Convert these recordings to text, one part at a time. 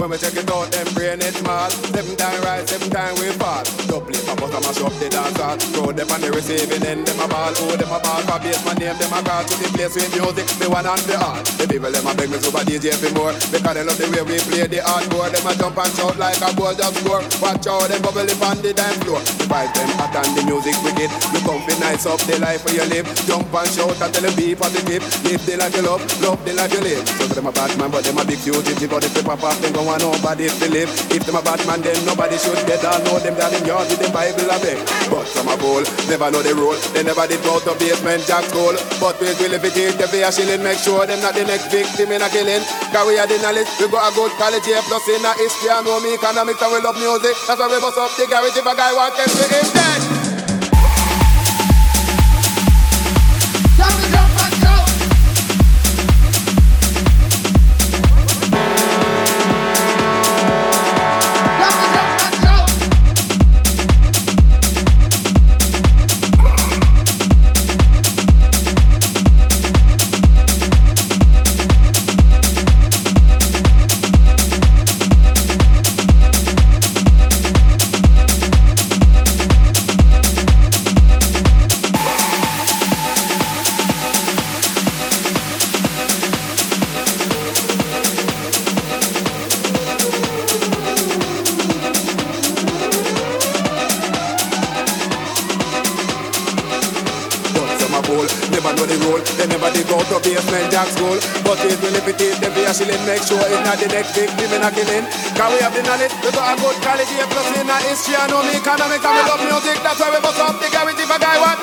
When we check it out, them brain it small. Seven time rise, seven time we fall. Double it, but I'm a shop the dance hall. Throw them on the receiving end, them a ball. Oh, them a ball for base, my name, them a call to the place with music. The one on the art. The people, them a beg me super DJ for more. Because they love the way we play the hardcore. Them a jump and shout like a ball just score. Watch out, them bubble up on the dance floor. The vibe them hot and the music wicked. You come fi nice up the life where you live. Jump and shout and tell them be positive. Live the life you love, love the life you live. So them a bad man, but them a big But if they pop off, them go want nobody to. If them a bad man, then nobody should get all know them down in yard with them Bible a beg. But some a bowl, never know the rule. They never did go to Basement Jaxx school. But we will if it is the a shilling, make sure them not the next victim in a killing. Cause we are the knowledge, we got a good college here plus in a history and know me economics and we love music. That's why we bust up the garage if a guy want them to him dead. Next victim in a killing. Cause we have the knowledge, we got a good quality, plus in a history, I know me economics, and we love music, that's why we bust up the garage. If a guy want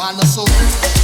find the so.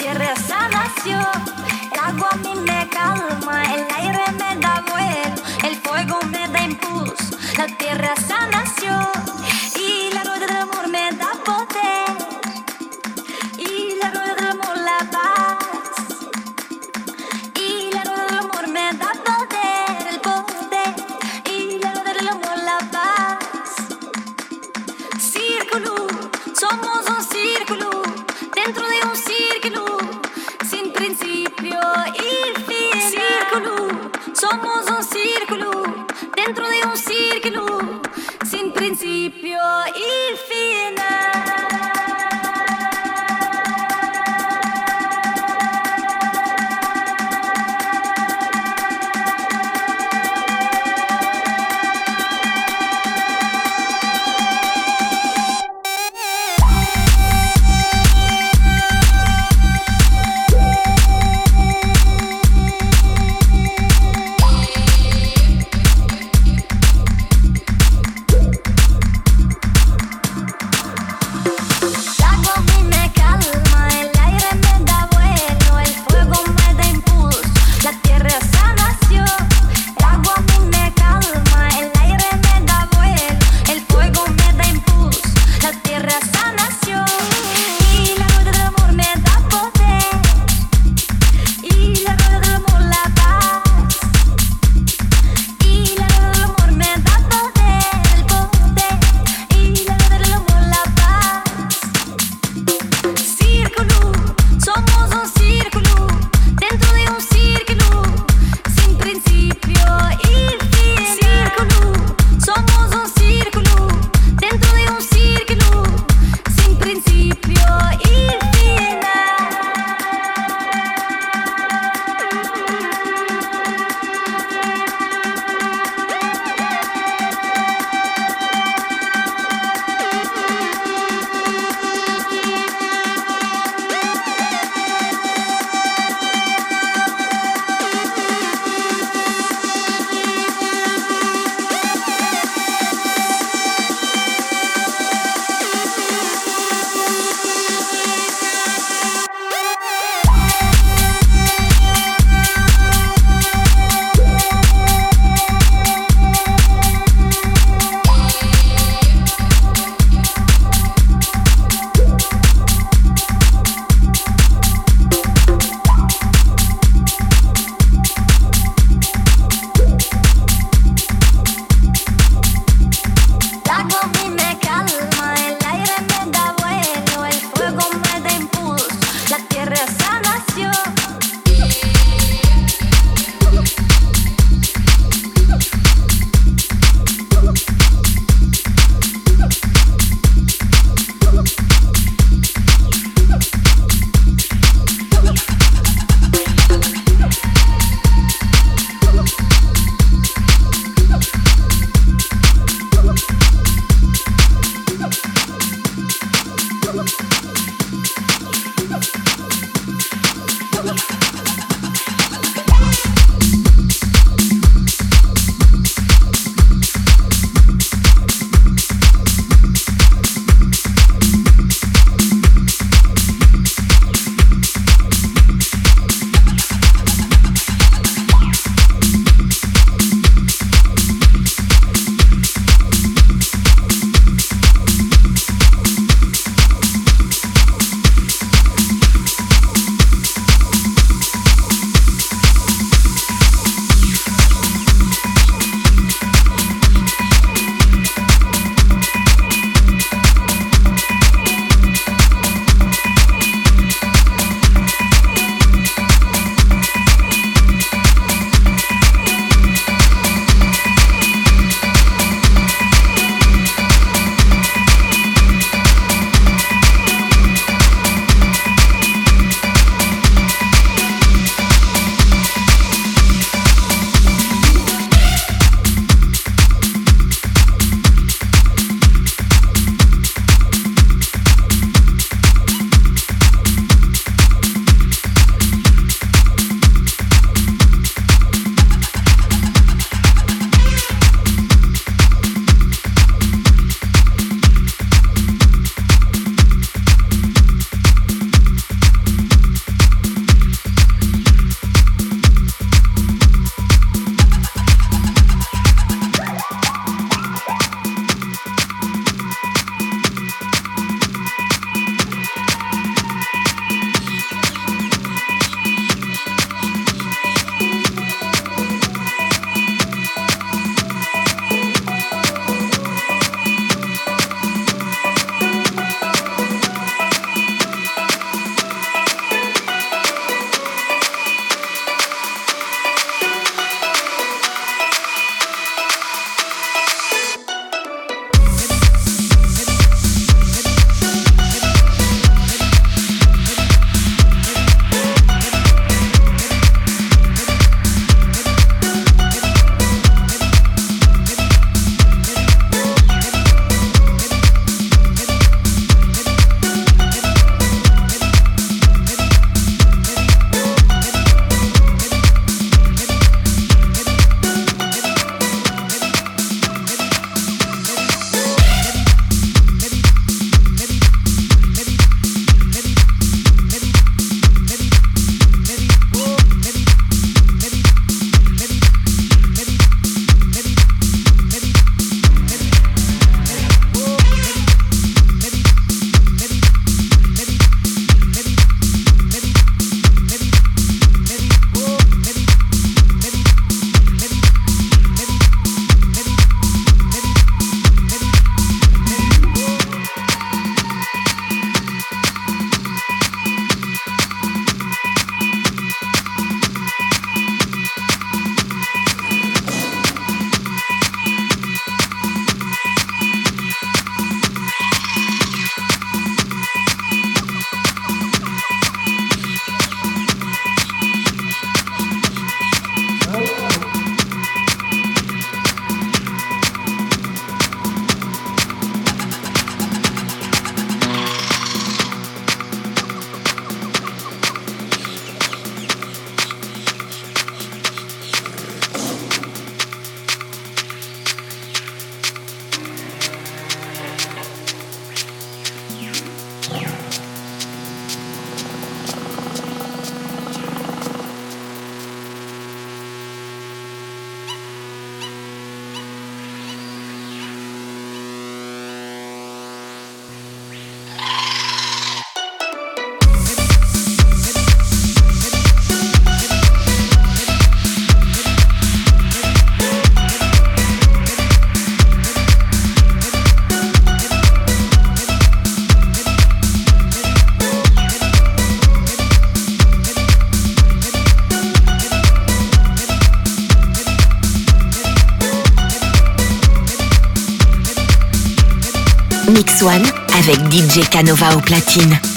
tierra sana nació. DJ Canova au platine.